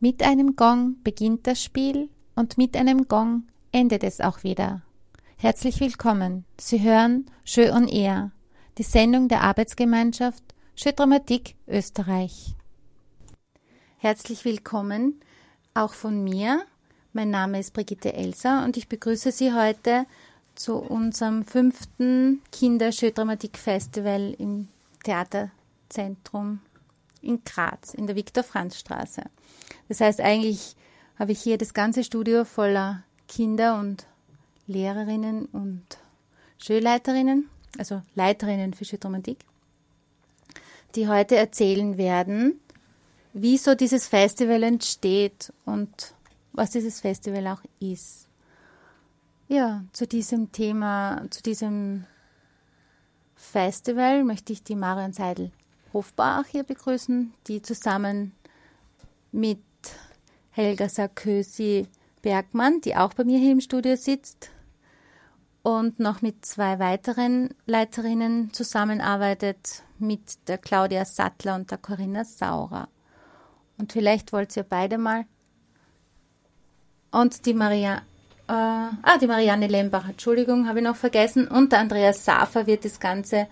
Mit einem Gong beginnt das Spiel und mit einem Gong endet es auch wieder. Herzlich willkommen. Sie hören Jeu on Air, die Sendung der Arbeitsgemeinschaft Jeu Dramatik Österreich. Herzlich willkommen auch von mir. Mein Name ist Brigitte Elser und ich begrüße Sie heute zu unserem fünften Kinder-Jeu Dramatik Festival im Theaterzentrum in Graz, in der Viktor-Franz-Straße. Das heißt, eigentlich habe ich hier das ganze Studio voller Kinder und Lehrerinnen und Schulleiterinnen, also Leiterinnen für Schuldramatik, die heute erzählen werden, wie so dieses Festival entsteht und was dieses Festival auch ist. Ja, zu diesem Thema, zu diesem Festival möchte ich die Marion Seidel Hofbach hier begrüßen, die zusammen mit Helga Sarkösi Bergmann, die auch bei mir hier im Studio sitzt, und noch mit zwei weiteren Leiterinnen zusammenarbeitet, mit der Claudia Sattler und der Corinna Saurer. Und vielleicht wollt ihr beide mal. Und die Maria, äh, ah, die Marianne Lembach, Entschuldigung, habe ich noch vergessen. Und der Andreas Safer wird das Ganze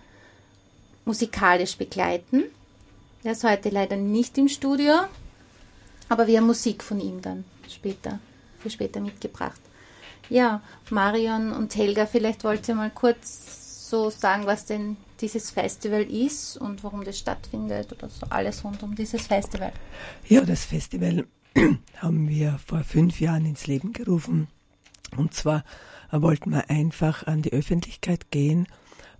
musikalisch begleiten. Er ist heute leider nicht im Studio, aber wir haben Musik von ihm dann später, für später mitgebracht. Ja, Marion und Helga, vielleicht wollt ihr mal kurz so sagen, was denn dieses Festival ist und warum das stattfindet oder so alles rund um dieses Festival. Ja, das Festival haben wir vor fünf Jahren ins Leben gerufen. Und zwar wollten wir einfach an die Öffentlichkeit gehen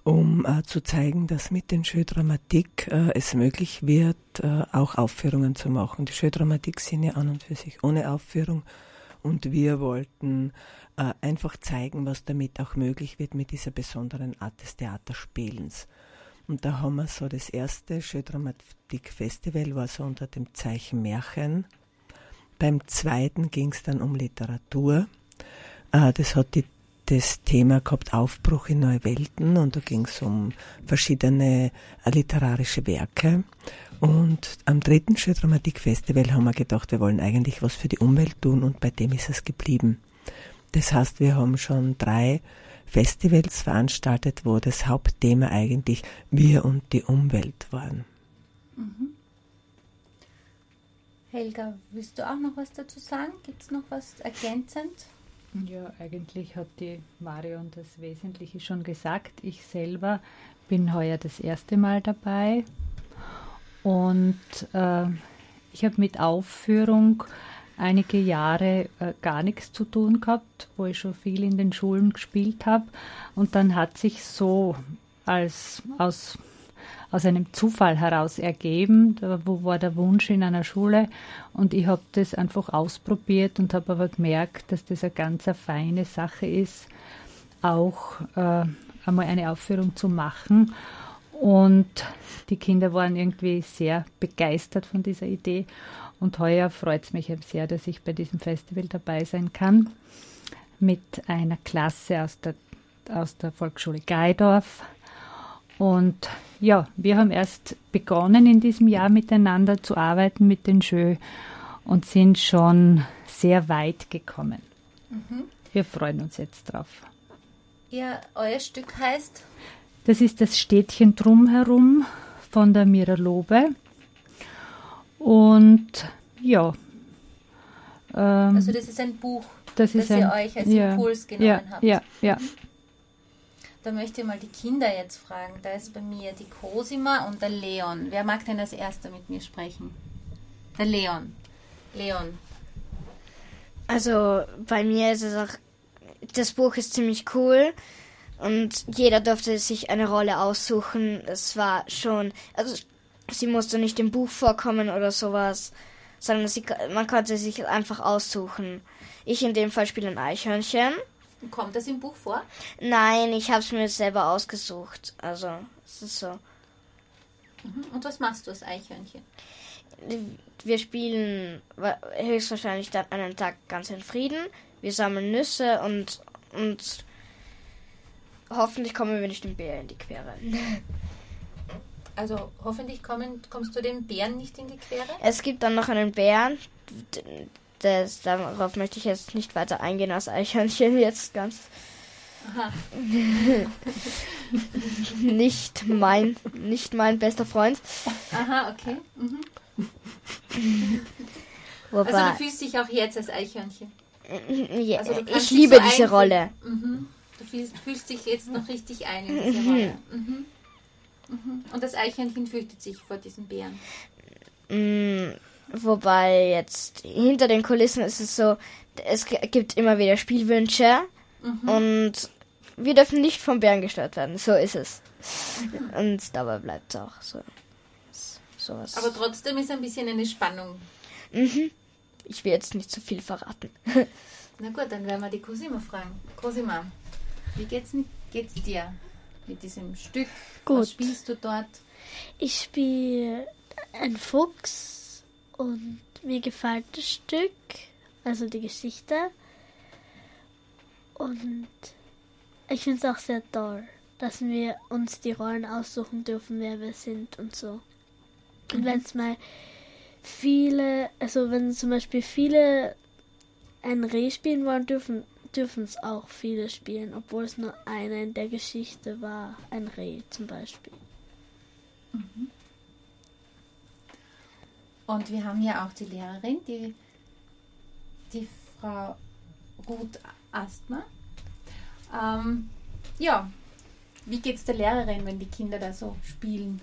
um äh, zu zeigen, dass mit den Schödramatik äh, es möglich wird, äh, auch Aufführungen zu machen. Die Schödramatik sind ja an und für sich ohne Aufführung und wir wollten äh, einfach zeigen, was damit auch möglich wird mit dieser besonderen Art des Theaterspielens. Und da haben wir so das erste Schödramatik-Festival war so unter dem Zeichen Märchen. Beim zweiten ging es dann um Literatur. Äh, das hat die das Thema gehabt Aufbruch in neue Welten und da ging es um verschiedene äh, literarische Werke. Und am dritten Schuldramatik-Festival haben wir gedacht, wir wollen eigentlich was für die Umwelt tun und bei dem ist es geblieben. Das heißt, wir haben schon drei Festivals veranstaltet, wo das Hauptthema eigentlich wir und die Umwelt waren. Mhm. Helga, willst du auch noch was dazu sagen? Gibt es noch was ergänzend? Ja, eigentlich hat die Marion das Wesentliche schon gesagt. Ich selber bin heuer das erste Mal dabei und äh, ich habe mit Aufführung einige Jahre äh, gar nichts zu tun gehabt, wo ich schon viel in den Schulen gespielt habe. Und dann hat sich so als aus aus einem Zufall heraus ergeben. Da wo war der Wunsch in einer Schule und ich habe das einfach ausprobiert und habe aber gemerkt, dass das eine ganz feine Sache ist, auch äh, einmal eine Aufführung zu machen. Und die Kinder waren irgendwie sehr begeistert von dieser Idee. Und heuer freut es mich sehr, dass ich bei diesem Festival dabei sein kann. Mit einer Klasse aus der, aus der Volksschule Geidorf. Und ja, wir haben erst begonnen in diesem Jahr miteinander zu arbeiten mit den Jeux und sind schon sehr weit gekommen. Mhm. Wir freuen uns jetzt drauf. Ja, euer Stück heißt? Das ist das Städtchen drumherum von der Mira Lobe. Und ja. Ähm, also das ist ein Buch, das, das ihr euch als ja, Impuls genommen ja, habt. Ja, ja. Da möchte ich mal die Kinder jetzt fragen. Da ist bei mir die Cosima und der Leon. Wer mag denn als erster mit mir sprechen? Der Leon. Leon. Also bei mir ist es auch, das Buch ist ziemlich cool und jeder durfte sich eine Rolle aussuchen. Es war schon, also sie musste nicht im Buch vorkommen oder sowas, sondern sie, man konnte sich einfach aussuchen. Ich in dem Fall spiele ein Eichhörnchen. Kommt das im Buch vor? Nein, ich habe es mir selber ausgesucht. Also, es ist so. Mhm. Und was machst du als Eichhörnchen? Wir spielen höchstwahrscheinlich dann einen Tag ganz in Frieden. Wir sammeln Nüsse und, und hoffentlich kommen wir nicht dem Bär in die Quere. also hoffentlich kommen, kommst du den Bären nicht in die Quere? Es gibt dann noch einen Bären. Das, darauf möchte ich jetzt nicht weiter eingehen, als Eichhörnchen jetzt ganz Aha. nicht mein, nicht mein bester Freund. Aha, okay. Mhm. Wobei, Also du fühlst dich auch jetzt als Eichhörnchen. ja, also ich liebe so diese. Rolle. Mhm. Du fühlst, fühlst dich jetzt noch richtig ein in diese Rolle. Mhm. Mhm. Und das Eichhörnchen fürchtet sich vor diesen Bären. Wobei jetzt hinter den Kulissen ist es so, es gibt immer wieder Spielwünsche Mhm. und wir dürfen nicht vom Bären gestört werden. So ist es. Und dabei bleibt es auch so. Sowas. Aber trotzdem ist ein bisschen eine Spannung. mhm. Ich will jetzt nicht zu viel verraten. Na gut, dann werden wir die Cosima fragen. Cosima, wie geht's, geht's dir mit diesem Stück? Gut. Was spielst du dort? Ich spiele ein Fuchs und mir gefällt das Stück, also die Geschichte. Und ich finde es auch sehr toll, dass wir uns die Rollen aussuchen dürfen, wer wir sind und so. Und wenn es mal viele, also wenn zum Beispiel viele ein Reh spielen wollen, dürfen dürfen es auch viele spielen, obwohl es nur einer in der Geschichte war, ein Reh zum Beispiel. Und wir haben ja auch die Lehrerin, die, die Frau Ruth Astma. Ähm, ja, wie geht's der Lehrerin, wenn die Kinder da so spielen?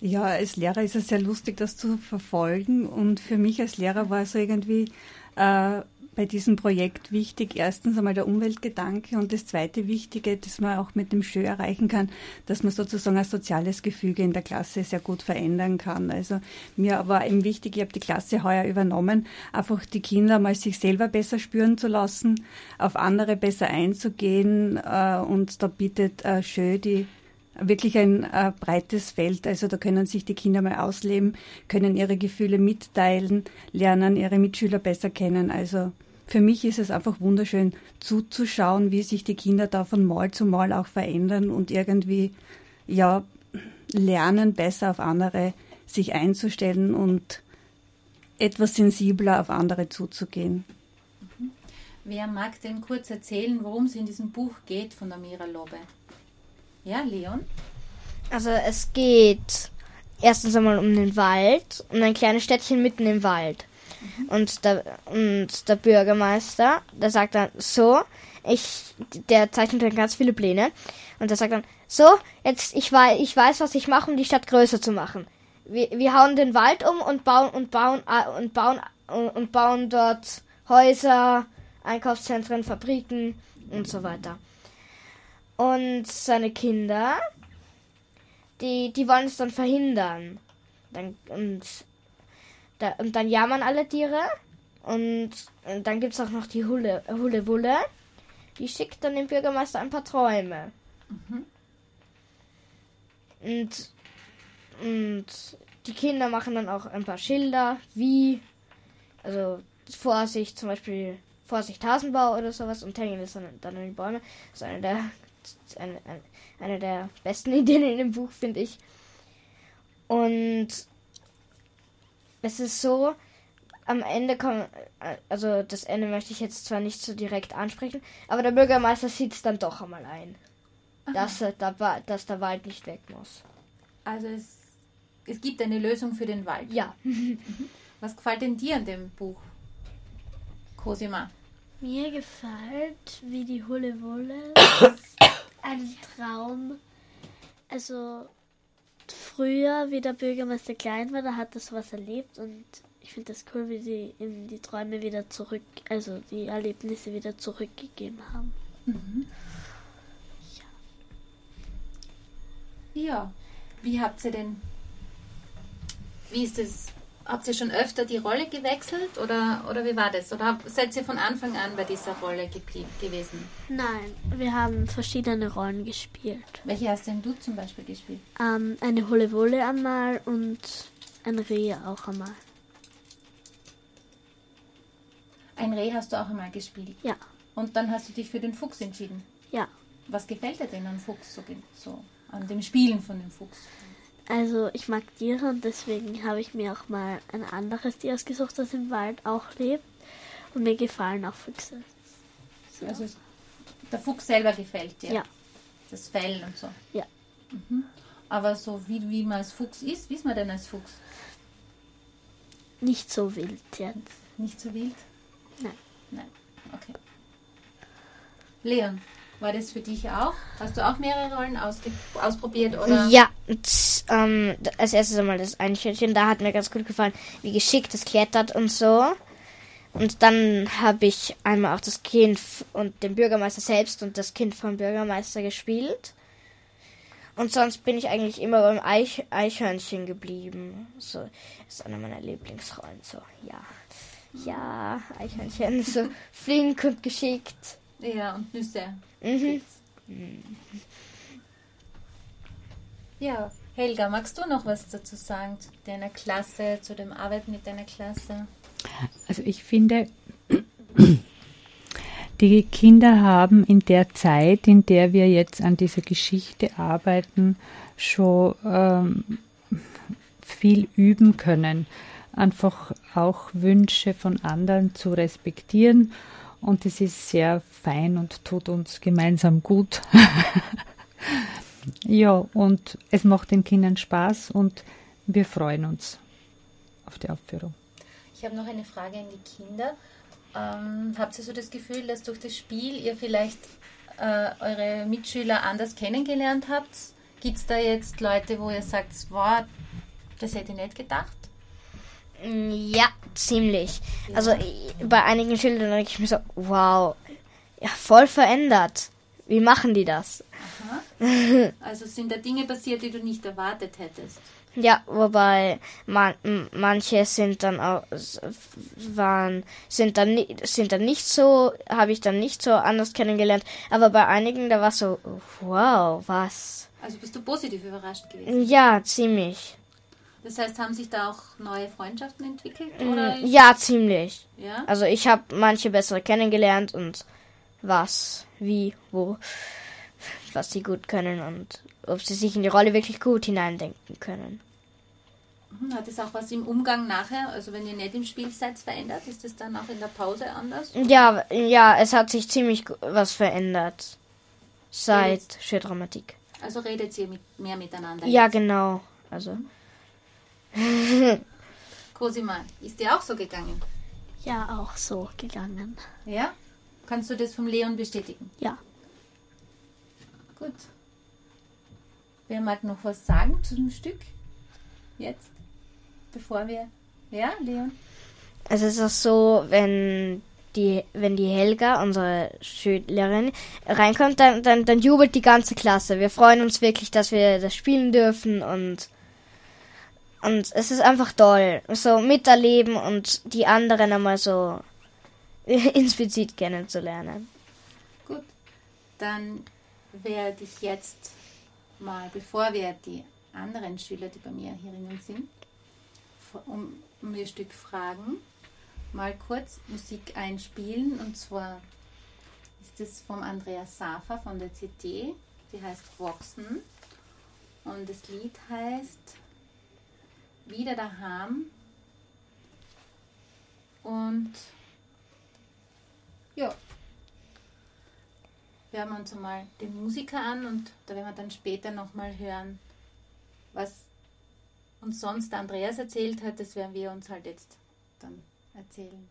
Ja, als Lehrer ist es sehr lustig, das zu verfolgen. Und für mich als Lehrer war es irgendwie äh, bei diesem Projekt wichtig, erstens einmal der Umweltgedanke und das zweite Wichtige, das man auch mit dem Schö erreichen kann, dass man sozusagen ein soziales Gefüge in der Klasse sehr gut verändern kann. Also mir war eben wichtig, ich habe die Klasse heuer übernommen, einfach die Kinder mal sich selber besser spüren zu lassen, auf andere besser einzugehen äh, und da bietet äh, Schö die wirklich ein äh, breites Feld. Also da können sich die Kinder mal ausleben, können ihre Gefühle mitteilen, lernen ihre Mitschüler besser kennen. Also für mich ist es einfach wunderschön zuzuschauen, wie sich die Kinder da von Mal zu Mal auch verändern und irgendwie ja lernen, besser auf andere sich einzustellen und etwas sensibler auf andere zuzugehen. Wer mag denn kurz erzählen, worum es in diesem Buch geht von der Mira Lobe? Ja, Leon? Also es geht erstens einmal um den Wald, um ein kleines Städtchen mitten im Wald. Und der, und der Bürgermeister, der sagt dann, so, ich, der zeichnet dann ganz viele Pläne. Und der sagt dann, so, jetzt, ich weiß, ich weiß, was ich mache, um die Stadt größer zu machen. Wir, wir hauen den Wald um und bauen, und bauen, und bauen, und, und bauen dort Häuser, Einkaufszentren, Fabriken und so weiter. Und seine Kinder, die, die wollen es dann verhindern. Dann, und, da, und dann jammern alle Tiere. Und, und dann gibt es auch noch die Hulle, Hulle Wulle. Die schickt dann dem Bürgermeister ein paar Träume. Und, und die Kinder machen dann auch ein paar Schilder, wie, also Vorsicht, zum Beispiel Vorsicht Hasenbau oder sowas und hängen das dann, dann in die Bäume. Das ist eine der, eine, eine, der besten Ideen in dem Buch, finde ich. Und es ist so, am Ende kommen, also das Ende möchte ich jetzt zwar nicht so direkt ansprechen, aber der Bürgermeister sieht es dann doch einmal ein, dass, er der, Wa- dass der Wald nicht weg muss. Also es, es gibt eine Lösung für den Wald. Ja, Was gefällt denn dir an dem Buch? Cosima. Mir gefällt, wie die Hulle Wulle ein Traum. Also früher, wie der Bürgermeister klein war, da hat er sowas erlebt und ich finde das cool, wie sie ihm die Träume wieder zurück, also die Erlebnisse wieder zurückgegeben haben. Ja. Wie habt ihr denn, wie ist es, habt ihr schon öfter die Rolle gewechselt oder, oder wie war das? Oder seid ihr von Anfang an bei dieser Rolle gewesen? Nein, wir haben verschiedene Rollen gespielt. Welche hast denn du zum Beispiel gespielt? Ähm, eine Hulle Wulle einmal und ein Reh auch einmal. Ein Reh hast du auch einmal gespielt. Ja, Und dann hast du dich für den Fuchs entschieden. ja. Was gefällt dir denn an Fuchs so, so an dem Spielen von dem Fuchs? Also ich mag Tiere und deswegen habe ich mir auch mal ein anderes Tier ausgesucht, das im Wald auch lebt. Und mir gefallen auch Füchse. So. Also der Fuchs selber gefällt dir? Ja. Das Fell und so? Ja. Mhm. Aber so wie, wie man als Fuchs ist, wie ist man denn als Fuchs? Nicht so wild jetzt. Nicht so wild? Nein. Nein, okay. Leon, war das für dich auch? Hast du auch mehrere Rollen ausprobiert? Oder? Ja, ähm, als erstes einmal das Einschätzchen, da hat mir ganz gut gefallen, wie geschickt es klettert und so. Und dann habe ich einmal auch das Kind und den Bürgermeister selbst und das Kind vom Bürgermeister gespielt. Und sonst bin ich eigentlich immer beim Eich Eichhörnchen geblieben. So ist einer meiner Lieblingsrollen. So, ja. Ja, Eichhörnchen, so flink und geschickt. Ja, und Nüsse. Mhm. Ja, Helga, magst du noch was dazu sagen zu deiner Klasse, zu dem Arbeiten mit deiner Klasse? Also ich finde, die Kinder haben in der Zeit, in der wir jetzt an dieser Geschichte arbeiten, schon ähm, viel üben können. Einfach auch Wünsche von anderen zu respektieren. Und es ist sehr fein und tut uns gemeinsam gut. ja, und es macht den Kindern Spaß und wir freuen uns auf die Aufführung. Ich habe noch eine Frage an die Kinder. Ähm, habt ihr so das Gefühl, dass durch das Spiel ihr vielleicht äh, eure Mitschüler anders kennengelernt habt? Gibt es da jetzt Leute, wo ihr sagt, wow, das hätte ich nicht gedacht? Mm, ja, ziemlich. Also bei einigen Schülern denke ich mir so, wow, ja, voll verändert. Wie machen die das? Also sind da Dinge passiert, die du nicht erwartet hättest? Ja, wobei man, manche sind dann auch waren sind dann sind dann nicht so habe ich dann nicht so anders kennengelernt, aber bei einigen da war so wow, was. Also bist du positiv überrascht gewesen? Ja, ziemlich. Das heißt, haben sich da auch neue Freundschaften entwickelt? Mm, oder? Ja, ziemlich. Ja? Also ich habe manche bessere kennengelernt und was, wie, wo, was sie gut können und ob sie sich in die Rolle wirklich gut hineindenken können. Mhm, hat es auch was im Umgang nachher, also wenn ihr nicht im Spiel seid, verändert? Ist es dann auch in der Pause anders? Ja, ja, es hat sich ziemlich was verändert seit Schwerdramatik. Also redet ihr mit, mehr miteinander? Ja, jetzt? genau. Also. Cosima, ist dir auch so gegangen? Ja, auch so gegangen. Ja? Kannst du das vom Leon bestätigen? Ja. Gut. Wer mag noch was sagen zu dem Stück? Jetzt? Bevor wir. Ja, Leon? Also es ist so, wenn die, wenn die Helga, unsere Schülerin, reinkommt, dann, dann, dann jubelt die ganze Klasse. Wir freuen uns wirklich, dass wir das spielen dürfen und und es ist einfach toll, so miterleben und die anderen einmal so inspizit kennenzulernen. Gut, dann werde ich jetzt mal, bevor wir die anderen Schüler, die bei mir herinnen sind, um, um ihr Stück fragen, mal kurz Musik einspielen. Und zwar ist es vom Andreas Safa von der CT, die heißt Wachsen. Und das Lied heißt Wieder daheim. Und ja, hören wir uns einmal den Musiker an und da werden wir dann später nochmal hören, was uns sonst Andreas erzählt hat, das werden wir uns halt jetzt dann erzählen.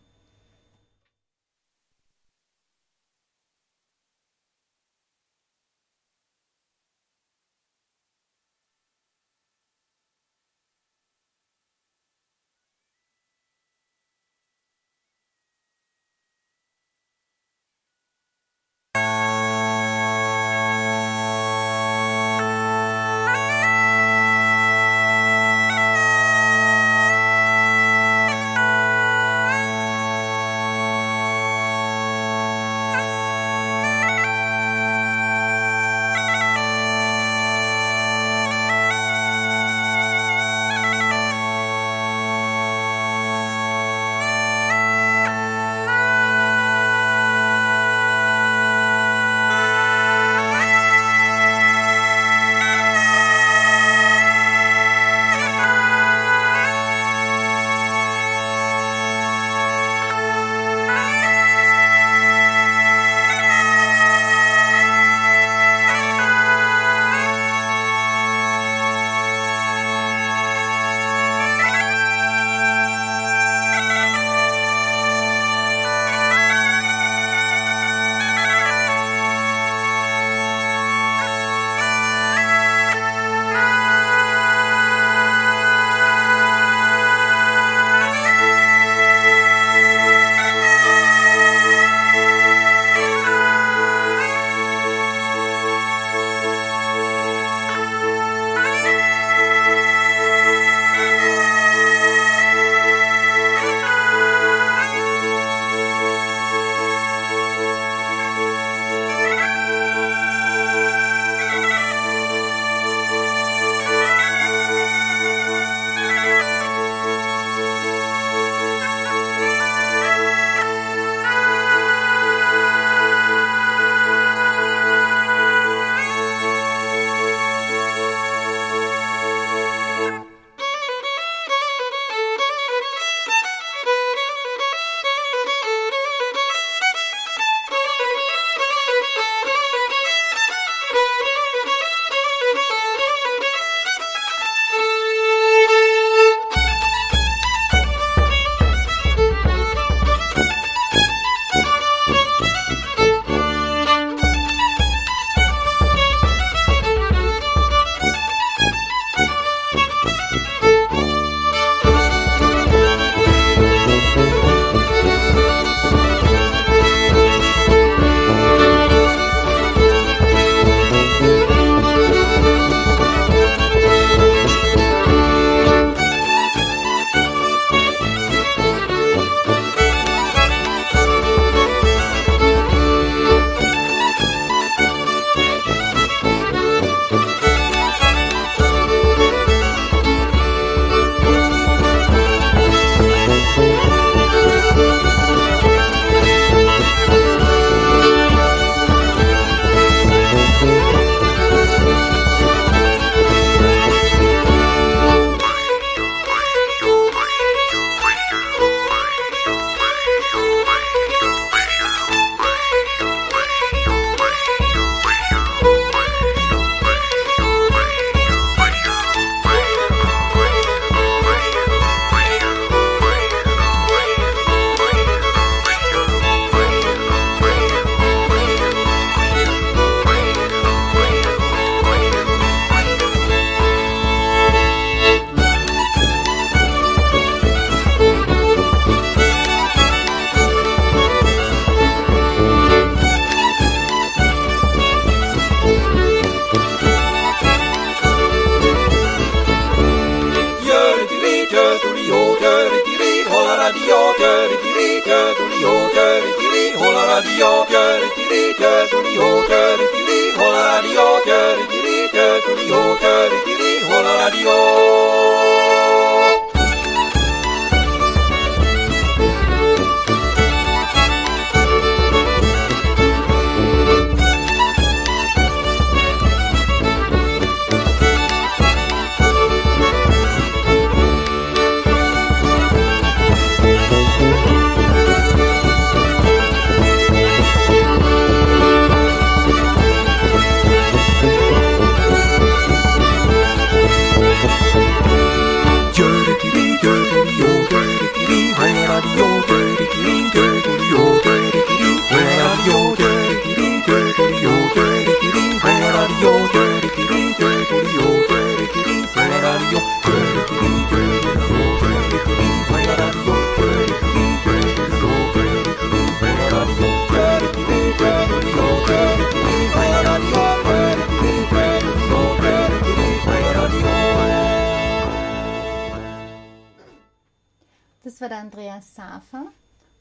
Der Andreas Safer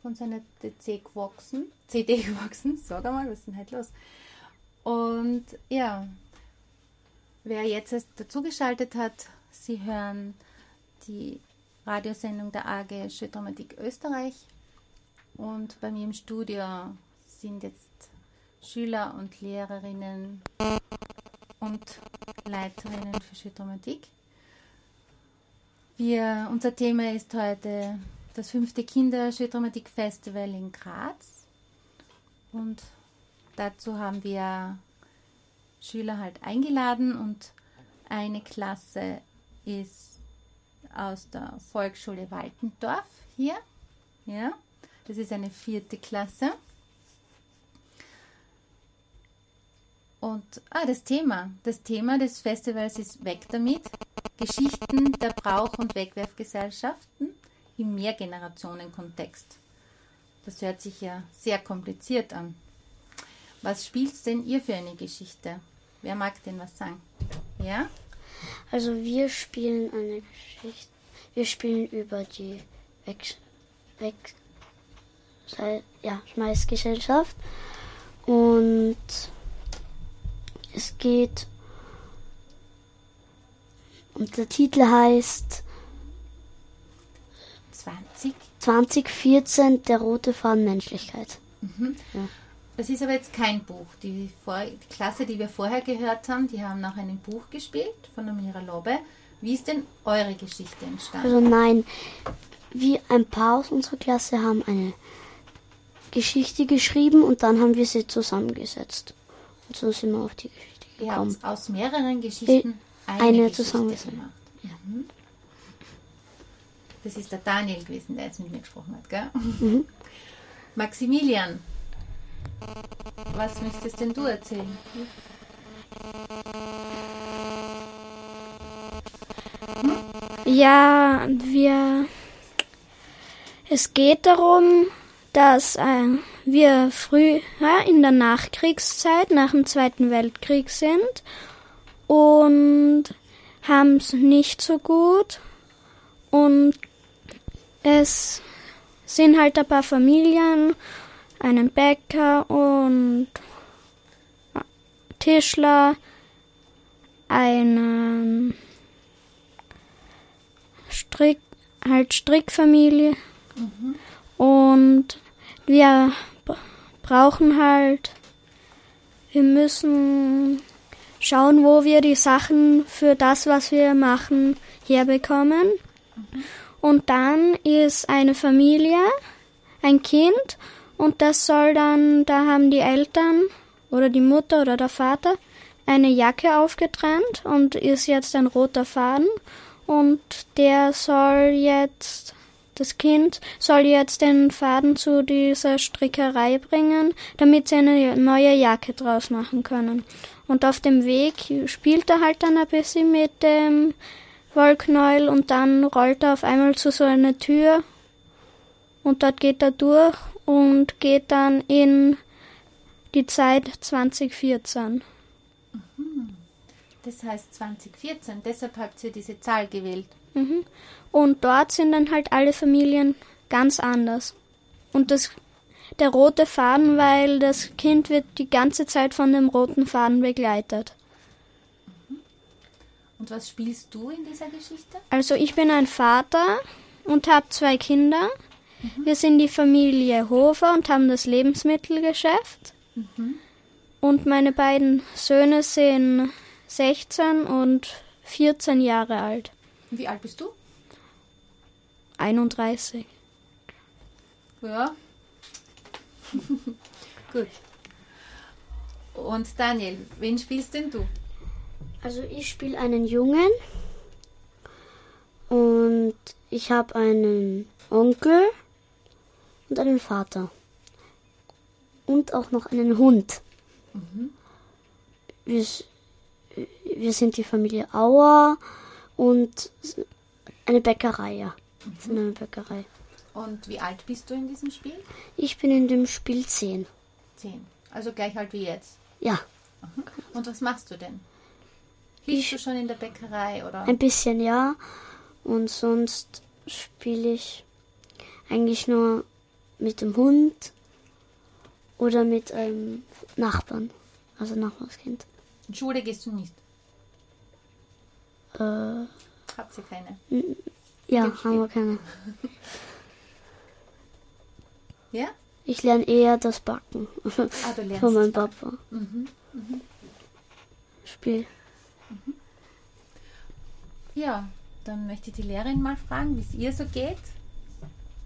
von seiner DC gewachsen, CD gewachsen. Sag einmal, was ist denn heute los? Und ja, wer jetzt erst dazugeschaltet hat, Sie hören die Radiosendung der AG Schödramatik Österreich. Und bei mir im Studio sind jetzt Schüler und Lehrerinnen und Leiterinnen für Schödramatik. Wir, unser Thema ist heute das fünfte Kinderschildramatik-Festival in Graz. Und dazu haben wir Schüler halt eingeladen und eine Klasse ist aus der Volksschule Waltendorf hier. Ja, das ist eine vierte Klasse. Und ah, das Thema. Das Thema des Festivals ist Weg damit. Geschichten der Brauch- und Wegwerfgesellschaften im Mehrgenerationen-Kontext. Das hört sich ja sehr kompliziert an. Was spielt denn ihr für eine Geschichte? Wer mag denn was sagen? Ja? Also wir spielen eine Geschichte. Wir spielen über die Weg, Weg, ja, Schmeißgesellschaft. Und es geht. Und der Titel heißt 20? 2014 Der rote Faden Menschlichkeit. Das ist aber jetzt kein Buch. Die, Vor die Klasse, die wir vorher gehört haben, die haben nach einem Buch gespielt von Amira Lobbe. Wie ist denn eure Geschichte entstanden? Also nein, wir ein paar aus unserer Klasse haben eine Geschichte geschrieben und dann haben wir sie zusammengesetzt. Und so sind wir auf die Geschichte Ihr gekommen. habt aus mehreren Geschichten eine, eine Geschichte zusammengesetzt. gemacht. Mhm. Das ist der Daniel gewesen, der jetzt mit mir gesprochen hat, gell? Mhm. Maximilian, was möchtest denn du erzählen? Ja, wir. Es geht darum, dass äh, wir früher in der Nachkriegszeit, nach dem Zweiten Weltkrieg sind und haben es nicht so gut. Und es sind halt ein paar Familien, einen Bäcker und Tischler, einen Strick, halt Strickfamilie. Und wir brauchen halt, wir müssen schauen, wo wir die Sachen für das, was wir machen, herbekommen. Und dann ist eine Familie, ein Kind, und das soll dann, da haben die Eltern oder die Mutter oder der Vater eine Jacke aufgetrennt und ist jetzt ein roter Faden und der soll jetzt, das Kind soll jetzt den Faden zu dieser Strickerei bringen, damit sie eine neue Jacke draus machen können. Und auf dem Weg spielt er halt dann ein bisschen mit dem Wollknäuel und dann rollt er auf einmal zu so einer Tür und dort geht er durch und geht dann in die Zeit 2014. Das heißt 2014, deshalb habt ihr diese Zahl gewählt. Mhm. Und dort sind dann halt alle Familien ganz anders. Und das der rote Faden, weil das Kind wird die ganze Zeit von dem roten Faden begleitet. Und was spielst du in dieser Geschichte? Also ich bin ein Vater und habe zwei Kinder. Wir sind die Familie Hofer und haben das Lebensmittelgeschäft. Und meine beiden Söhne sind 16 und 14 Jahre alt. Wie alt bist du? 31. Ja. Gut. Und Daniel, wen spielst denn du? Also ich spiele einen Jungen und ich habe einen Onkel und einen Vater und auch noch einen Hund. Wir, s- wir sind die Familie Auer und eine Bäckerei, ja. Wir sind eine Bäckerei. Und wie alt bist du in diesem Spiel? Ich bin in dem Spiel 10. Zehn. Also gleich alt wie jetzt. Ja, Und was machst du denn? Hilfst du schon in der Bäckerei oder? ein bisschen ja. Und sonst spiele ich eigentlich nur mit dem Hund oder mit einem Nachbarn, also Nachbarskind. In Schule gehst du nicht. Äh, Habt ihr keine? ja, haben wir keine. Ja? Ich lerne eher das Backen Ah, von meinem Papa. Mhm. Spiel. Ja, dann möchte ich die Lehrerin mal fragen, wie es ihr so geht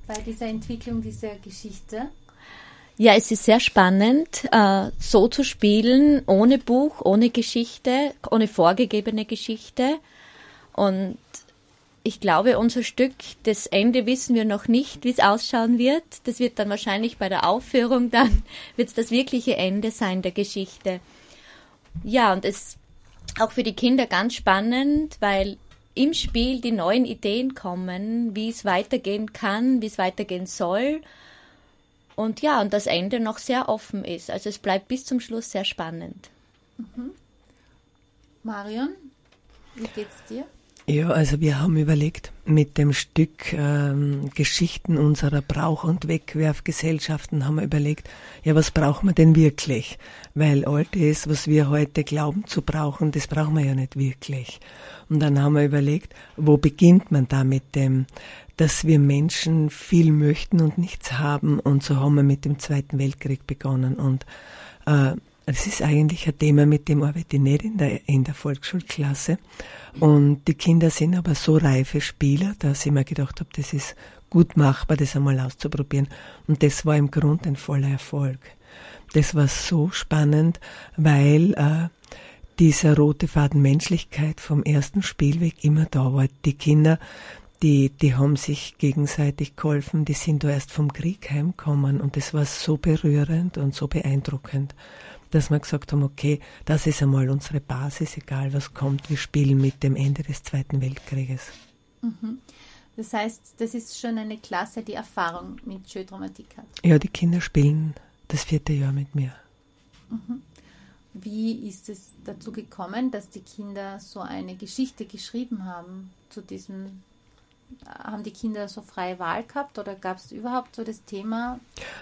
bei dieser Entwicklung dieser Geschichte. Ja, es ist sehr spannend, äh, so zu spielen, ohne Buch, ohne Geschichte, ohne vorgegebene Geschichte. Und ich glaube, unser Stück, das Ende wissen wir noch nicht, wie es ausschauen wird. Das wird dann wahrscheinlich bei der Aufführung dann, wird das wirkliche Ende sein der Geschichte. Ja, und es auch für die Kinder ganz spannend, weil im Spiel die neuen Ideen kommen, wie es weitergehen kann, wie es weitergehen soll. Und ja, und das Ende noch sehr offen ist. Also es bleibt bis zum Schluss sehr spannend. Marion, wie geht's dir? Ja, also wir haben überlegt, mit dem Stück ähm, Geschichten unserer Brauch- und Wegwerfgesellschaften haben wir überlegt, ja, was brauchen wir denn wirklich? Weil all das, was wir heute glauben zu brauchen, das brauchen wir ja nicht wirklich. Und dann haben wir überlegt, wo beginnt man da mit dem, dass wir Menschen viel möchten und nichts haben. Und so haben wir mit dem Zweiten Weltkrieg begonnen. Und äh, es ist eigentlich ein Thema, mit dem arbeite ich nicht in der, in der Volksschulklasse. Und die Kinder sind aber so reife Spieler, dass ich mir gedacht habe, das ist gut machbar, das einmal auszuprobieren. Und das war im Grunde ein voller Erfolg. Das war so spannend, weil äh, dieser rote Faden Menschlichkeit vom ersten Spielweg immer da war. Die Kinder, die, die haben sich gegenseitig geholfen, die sind da erst vom Krieg heimgekommen und das war so berührend und so beeindruckend, dass wir gesagt haben, okay, das ist einmal unsere Basis, egal was kommt, wir spielen mit dem Ende des Zweiten Weltkrieges. Das heißt, das ist schon eine Klasse, die Erfahrung mit Schödramatik hat. Ja, die Kinder spielen das vierte Jahr mit mir. Wie ist es dazu gekommen, dass die Kinder so eine Geschichte geschrieben haben zu diesem? Haben die Kinder so freie Wahl gehabt oder gab es überhaupt so das Thema?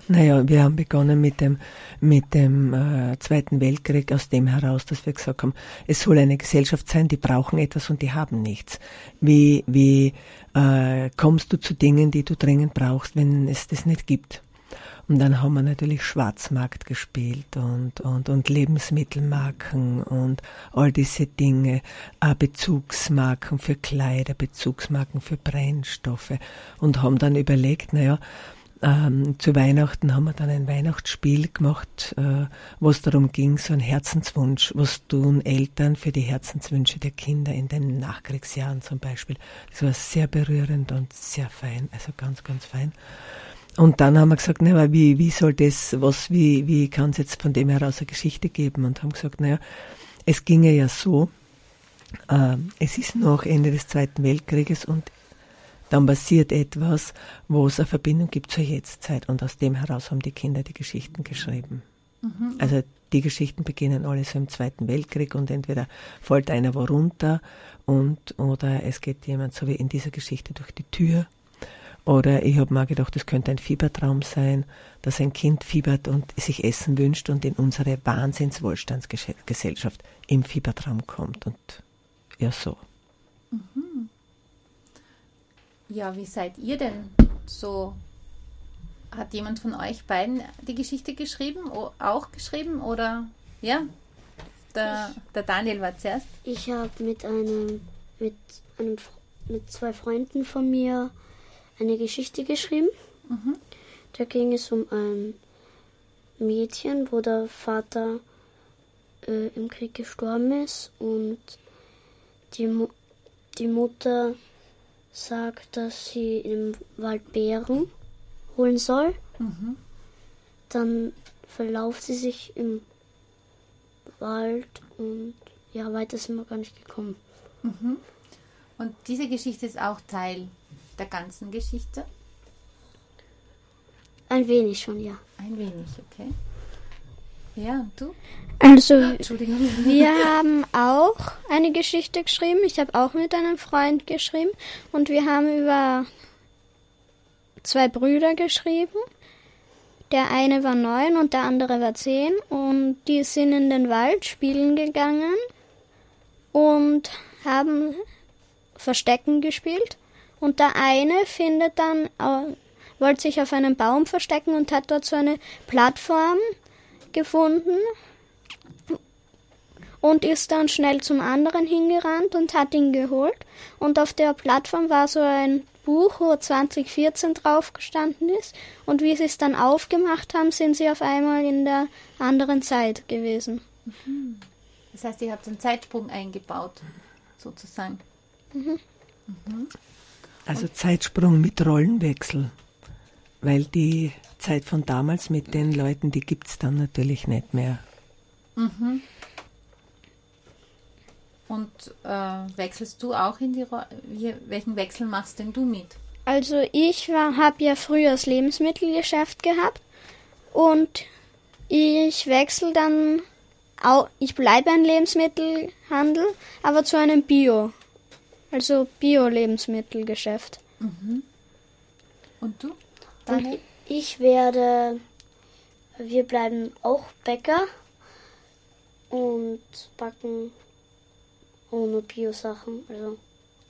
Naja, wir haben begonnen mit dem, mit dem äh, Zweiten Weltkrieg aus dem heraus, dass wir gesagt haben, es soll eine Gesellschaft sein, die brauchen etwas und die haben nichts. Wie, wie äh, kommst du zu Dingen, die du dringend brauchst, wenn es das nicht gibt? Und dann haben wir natürlich Schwarzmarkt gespielt und, und, und Lebensmittelmarken und all diese Dinge, äh, Bezugsmarken für Kleider, Bezugsmarken für Brennstoffe und haben dann überlegt, naja, ähm, zu Weihnachten haben wir dann ein Weihnachtsspiel gemacht, äh, wo es darum ging, so ein Herzenswunsch, was tun Eltern für die Herzenswünsche der Kinder in den Nachkriegsjahren zum Beispiel. Das war sehr berührend und sehr fein, also ganz, ganz fein. Und dann haben wir gesagt, naja, wie, wie soll das, was, wie, wie kann es jetzt von dem heraus eine Geschichte geben? Und haben gesagt, naja, es ginge ja so, äh, es ist noch Ende des Zweiten Weltkrieges und dann passiert etwas, wo es eine Verbindung gibt zur Jetztzeit. Und aus dem heraus haben die Kinder die Geschichten geschrieben. Also die Geschichten beginnen alle so im Zweiten Weltkrieg und entweder fällt einer wo runter und oder es geht jemand so wie in dieser Geschichte durch die Tür Oder ich habe mal gedacht, es könnte ein Fiebertraum sein, dass ein Kind fiebert und sich Essen wünscht und in unsere Wahnsinnswohlstandsgesellschaft im Fiebertraum kommt. Und ja, so. Mhm. Ja, wie seid ihr denn so? Hat jemand von euch beiden die Geschichte geschrieben, auch geschrieben oder ja? Der, der Daniel war zuerst. Ich habe mit einem, mit einem, mit zwei Freunden von mir eine Geschichte geschrieben. Mhm. Da ging es um ein Mädchen, wo der Vater äh, im Krieg gestorben ist und die, Mu die Mutter sagt, dass sie im Wald Beeren holen soll. Mhm. Dann verlauft sie sich im Wald und ja, weiter sind wir gar nicht gekommen. Mhm. Und diese Geschichte ist auch Teil der ganzen Geschichte? Ein wenig schon, ja. Ein wenig, okay. Ja, du? Also, wir haben auch eine Geschichte geschrieben. Ich habe auch mit einem Freund geschrieben. Und wir haben über zwei Brüder geschrieben. Der eine war neun und der andere war zehn. Und die sind in den Wald spielen gegangen und haben Verstecken gespielt. Und der eine findet dann, äh, wollte sich auf einem Baum verstecken und hat dort so eine Plattform gefunden und ist dann schnell zum anderen hingerannt und hat ihn geholt. Und auf der Plattform war so ein Buch, wo 2014 drauf gestanden ist. Und wie sie es dann aufgemacht haben, sind sie auf einmal in der anderen Zeit gewesen. Mhm. Das heißt, ihr habt einen Zeitsprung eingebaut, sozusagen. Mhm. Mhm. Also Zeitsprung mit Rollenwechsel, weil die Zeit von damals mit den Leuten, die gibt es dann natürlich nicht mehr. Mhm. Und äh, wechselst du auch in die Rolle? Welchen Wechsel machst denn du mit? Also ich habe ja früher das Lebensmittelgeschäft gehabt und ich wechsle dann auch, ich bleibe ein Lebensmittelhandel, aber zu einem Bio, also Bio-Lebensmittelgeschäft. Mhm. Und du? Daniel? Ich werde, wir bleiben auch Bäcker und backen ohne Bio-Sachen. Also.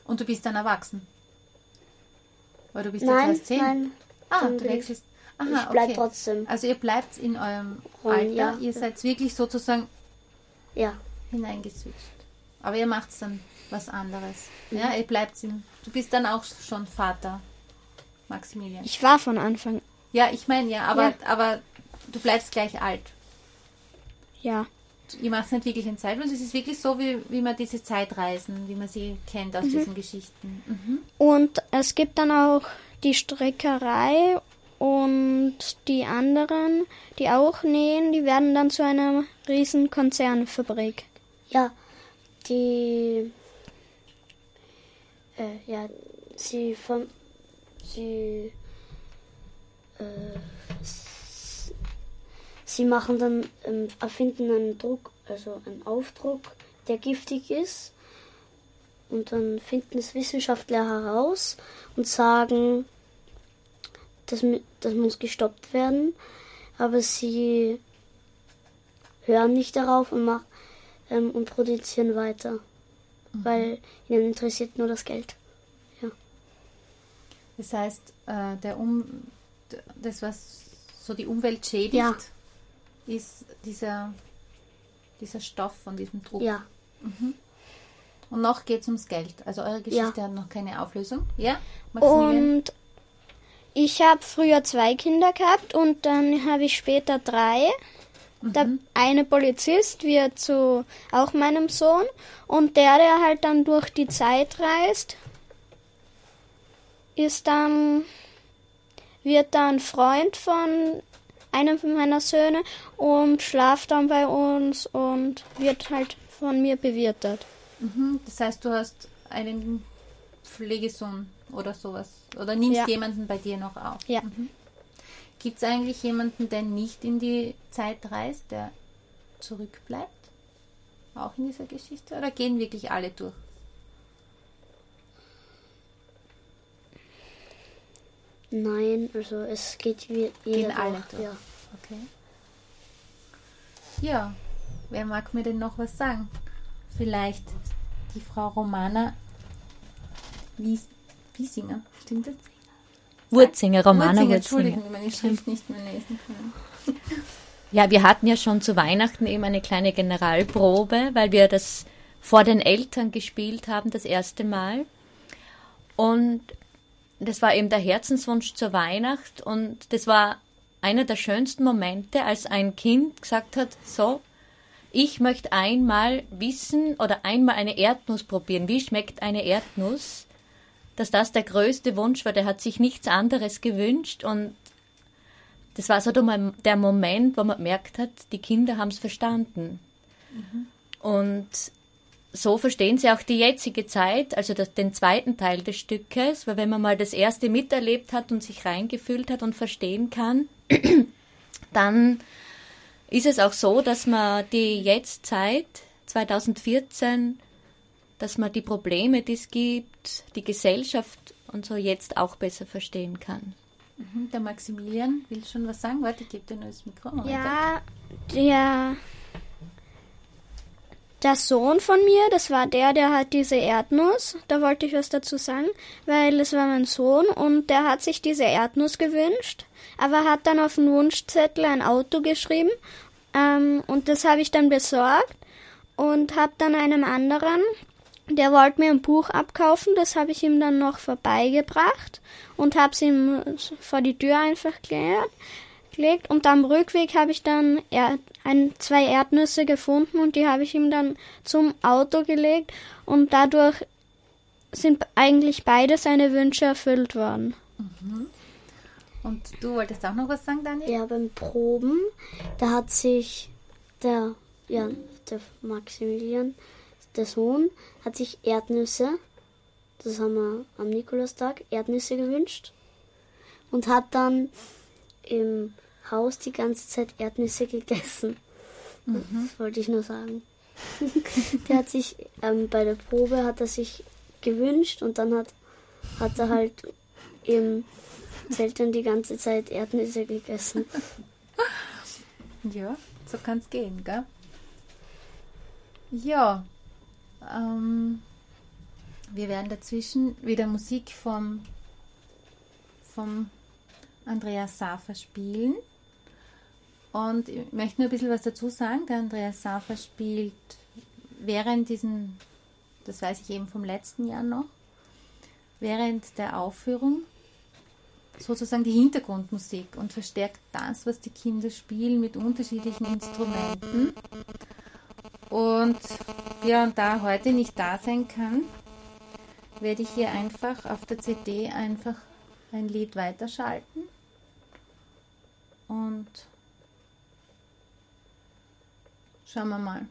Und du bist dann erwachsen? Weil du bist nein, jetzt erst zehn? Nein, ah, du wechselst. Aha, ich bleib okay. trotzdem. Also ihr bleibt in eurem Rollen, Alter, ja. ihr seid wirklich sozusagen ja. hineingeswitcht. Aber ihr macht dann was anderes. Ja, ihr bleibt im, du bist dann auch schon Vater, Maximilian. Ich war von Anfang ja, ich meine ja, aber, ja. aber du bleibst gleich alt. Ja. Ihr macht nicht wirklich in Zeitlos. Es ist wirklich so, wie, wie man diese Zeitreisen, wie man sie kennt aus mhm. diesen Geschichten. Mhm. Und es gibt dann auch die Streckerei und die anderen, die auch nähen, die werden dann zu einer riesen Konzernfabrik. Ja, die äh, ja, sie vom sie äh, sie machen dann, ähm, erfinden einen Druck, also einen Aufdruck, der giftig ist. Und dann finden es Wissenschaftler heraus und sagen, das, das muss gestoppt werden. Aber sie hören nicht darauf und, machen, ähm, und produzieren weiter. Mhm. Weil ihnen interessiert nur das Geld. Ja. Das heißt, äh, der um das, was so die Umwelt schädigt, ja. ist dieser, dieser Stoff von diesem Druck. Ja. Mhm. Und noch geht es ums Geld. Also eure Geschichte ja. hat noch keine Auflösung. Ja? Und ich habe früher zwei Kinder gehabt und dann habe ich später drei. Mhm. Der eine Polizist wird zu auch meinem Sohn und der, der halt dann durch die Zeit reist, ist dann wird dann Freund von einem meiner Söhne und schlaft dann bei uns und wird halt von mir bewirtet. Mhm, das heißt, du hast einen Pflegesohn oder sowas. Oder nimmst ja. jemanden bei dir noch auf. Ja. Mhm. Gibt es eigentlich jemanden, der nicht in die Zeit reist, der zurückbleibt? Auch in dieser Geschichte? Oder gehen wirklich alle durch? Nein, also es geht wie Gehen jeder alle durch, durch. Ja. Okay. Ja, wer mag mir denn noch was sagen? Vielleicht die Frau Romana Wies Wiesinger, stimmt das? Wurzinger, Romana Wurzinger. Entschuldigung, meine Schrift nicht mehr lesen können. Ja, wir hatten ja schon zu Weihnachten eben eine kleine Generalprobe, weil wir das vor den Eltern gespielt haben, das erste Mal. Und das war eben der Herzenswunsch zur Weihnacht und das war einer der schönsten Momente, als ein Kind gesagt hat, so, ich möchte einmal wissen oder einmal eine Erdnuss probieren. Wie schmeckt eine Erdnuss? Dass das der größte Wunsch war, der hat sich nichts anderes gewünscht und das war so der Mom- der Moment, wo man gemerkt hat, die Kinder haben es verstanden. Und so verstehen sie auch die jetzige Zeit, also das, den zweiten Teil des Stückes, weil wenn man mal das erste miterlebt hat und sich reingefühlt hat und verstehen kann, dann ist es auch so, dass man die Jetztzeit 2014, dass man die Probleme, die es gibt, die Gesellschaft und so jetzt auch besser verstehen kann. Mhm, Der Maximilian will schon was sagen. Warte, ich gebe dir nur das Mikro. Moment. Ja, der, der Sohn von mir, das war der, der hat diese Erdnuss. Da wollte ich was dazu sagen, weil es war mein Sohn und der hat sich diese Erdnuss gewünscht, aber hat dann auf den Wunschzettel ein Auto geschrieben ähm, und das habe ich dann besorgt und habe dann einem anderen, der wollte mir ein Buch abkaufen, das habe ich ihm dann noch vorbeigebracht und habe es ihm vor die Tür einfach gelegt und am Rückweg habe ich dann er ein, zwei Erdnüsse gefunden und die habe ich ihm dann zum Auto gelegt und dadurch sind eigentlich beide seine Wünsche erfüllt worden. Und du wolltest auch noch was sagen, Daniel? Ja, beim Proben, da hat sich der, ja, der Maximilian, der Sohn, hat sich Erdnüsse, das haben wir am Nikolaustag, Erdnüsse gewünscht und hat dann im Haus die ganze Zeit Erdnüsse gegessen. Das wollte ich nur sagen. der hat sich, ähm, bei der Probe hat er sich gewünscht und dann hat, hat er halt im Zelt dann die ganze Zeit Erdnüsse gegessen. Ja, so kann es gehen, gell? Ja, ähm, wir werden dazwischen wieder Musik vom, vom Andreas Safer spielen. Und ich möchte nur ein bisschen was dazu sagen. Der Andreas Safer spielt während diesen, das weiß ich eben vom letzten Jahr noch, während der Aufführung sozusagen die Hintergrundmusik und verstärkt das, was die Kinder spielen mit unterschiedlichen Instrumenten. Und ja, und da heute nicht da sein kann, werde ich hier einfach auf der CD einfach ein Lied weiterschalten. Und schauen wir mal.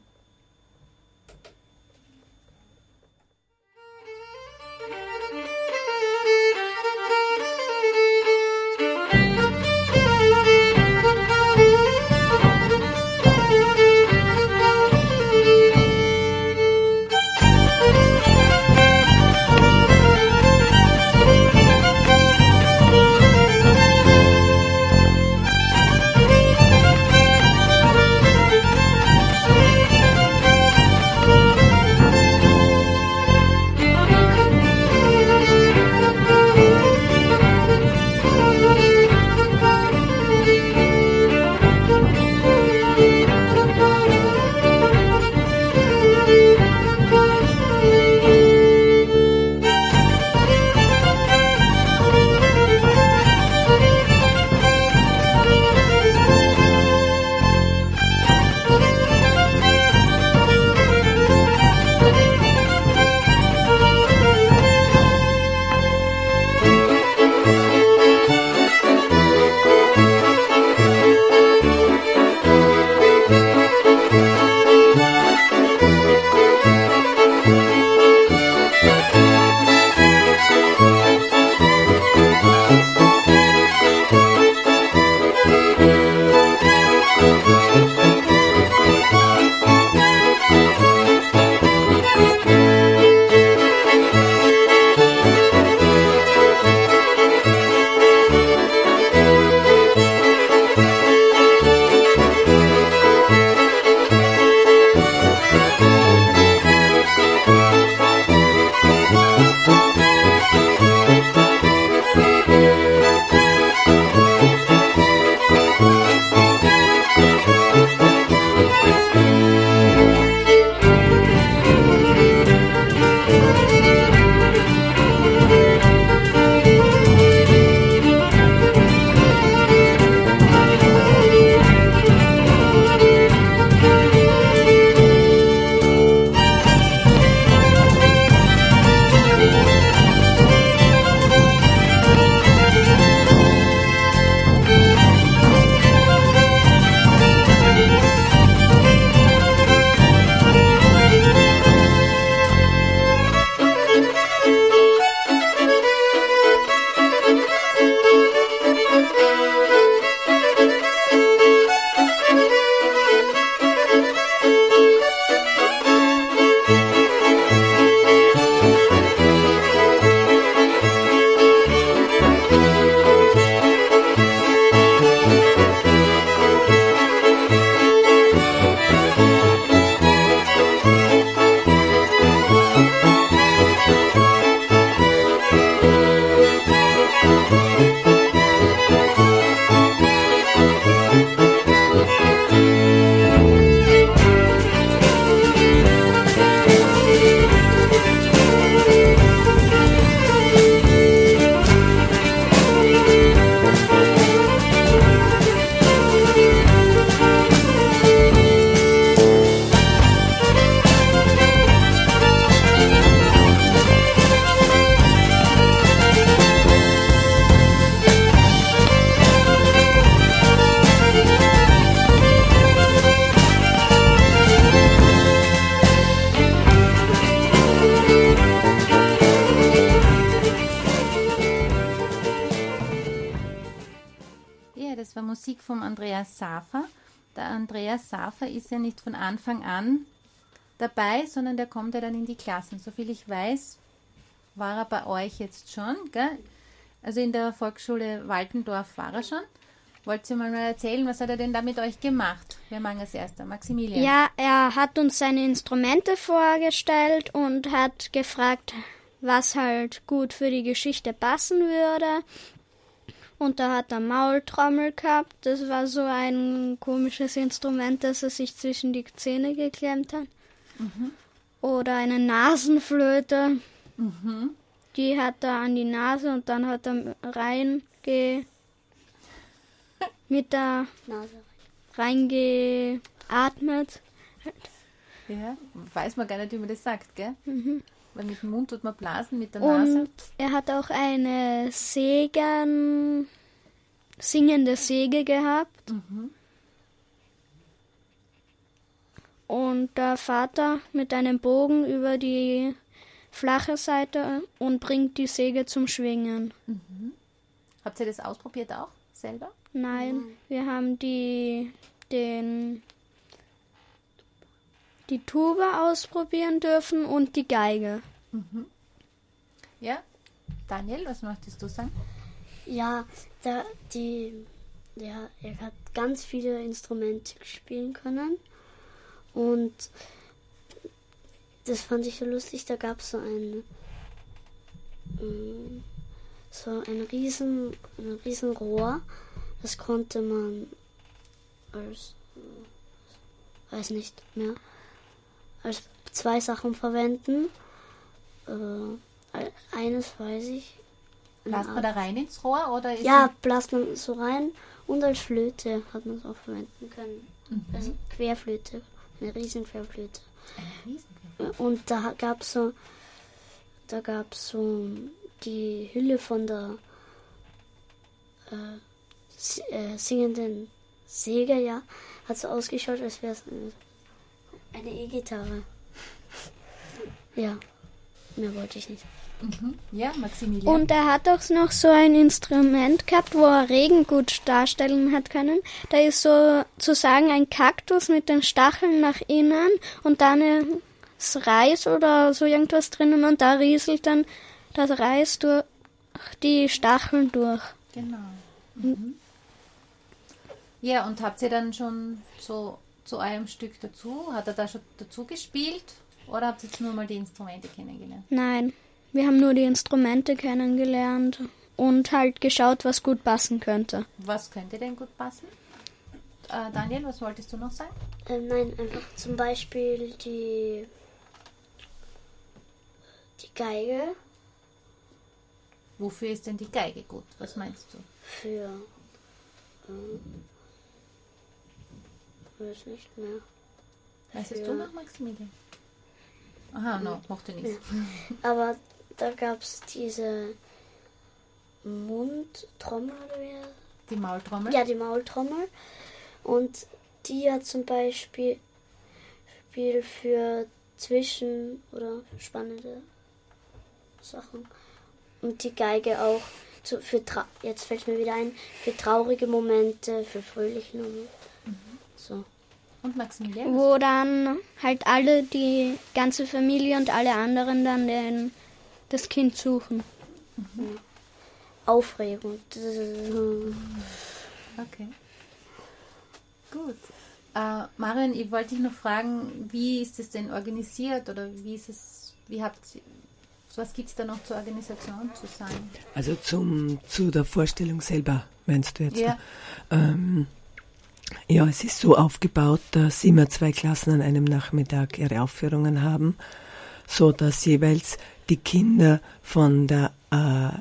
Anfang an dabei, sondern der kommt ja dann in die Klassen. Soviel ich weiß, war er bei euch jetzt schon, gell? Also in der Volksschule Waltendorf war er schon. Wollt ihr mal erzählen, was hat er denn da mit euch gemacht? Wer mag als erster? Maximilian. Ja, er hat uns seine Instrumente vorgestellt und hat gefragt, was halt gut für die Geschichte passen würde. Und da hat er Maultrommel gehabt. Das war so ein komisches Instrument, das er sich zwischen die Zähne geklemmt hat. Oder eine Nasenflöte. Die hat er an die Nase und dann hat er reinge mit der Nase. reingeatmet. Ja, weiß man gar nicht, wie man das sagt, gell? Weil mit dem Mund tut man blasen, mit der Nase. Und er hat auch eine Segen, singende Säge gehabt. Und der Vater mit einem Bogen über die flache Seite und bringt die Säge zum Schwingen. Habt ihr das ausprobiert auch selber? Nein, wir haben die den die Tuba ausprobieren dürfen und die Geige. Ja? Daniel, was möchtest du sagen? Ja, da, die, ja, er hat ganz viele Instrumente spielen können. Und das fand ich so lustig. Da gab es so ein, mm, so ein riesen, ein riesen Rohr. Das konnte man als, äh, weiß nicht mehr, als zwei Sachen verwenden. Äh, eines weiß ich. Lasst man da rein ins Rohr oder ist Ja, bläst man so rein und als Flöte hat man es auch verwenden können. Also Querflöte, eine riesen Querflöte. ein Riesen- Und da gab es so, da gab so die Hülle von der äh, äh, singenden Säge, ja, hat so ausgeschaut, als wäre es eine, eine E-Gitarre. Ja, mehr wollte ich nicht. Ja, Maximilian. Und er hat auch noch so ein Instrument gehabt, wo er Regen gut darstellen hat können. Da ist sozusagen ein Kaktus mit den Stacheln nach innen und dann ist Reis oder so irgendwas drinnen und da rieselt dann das Reis durch die Stacheln durch. Genau. Mhm. Ja, und habt ihr dann schon so zu eurem Stück dazu? Hat er da schon dazu gespielt? Oder habt ihr jetzt nur mal die Instrumente kennengelernt? Nein, wir haben nur die Instrumente kennengelernt und halt geschaut, was gut passen könnte. Was könnte denn gut passen? Äh, Daniel, was wolltest du noch sagen? Ähm, nein, einfach zum Beispiel die, die Geige Wofür ist denn die Geige gut? Was meinst du? für. Ähm, weiß nicht mehr. Weißt Ja. du noch, Maximilian? Aha, no, mochte nichts. Aber da gab es diese Mundtrommel oder wie? Die Maultrommel? Ja, die Maultrommel. Und die hat zum Beispiel Spiel für Zwischen- oder spannende Sachen. Und die Geige auch zu, für jetzt fällt mir wieder ein, für traurige Momente, für fröhliche Momente. So. Und Maximilian? Wo dann halt alle, die ganze Familie und alle anderen dann den, das Kind suchen. Aufregung. Okay. Gut. Äh, Marion, ich wollte dich noch fragen, wie ist es denn organisiert oder wie ist es, wie habt was gibt es da noch zur Organisation zu sagen? Also zum, zu der Vorstellung selber, meinst du jetzt? Ja. Ähm, ja, es ist so aufgebaut, dass immer zwei Klassen an einem Nachmittag ihre Aufführungen haben, so dass jeweils die Kinder von der äh,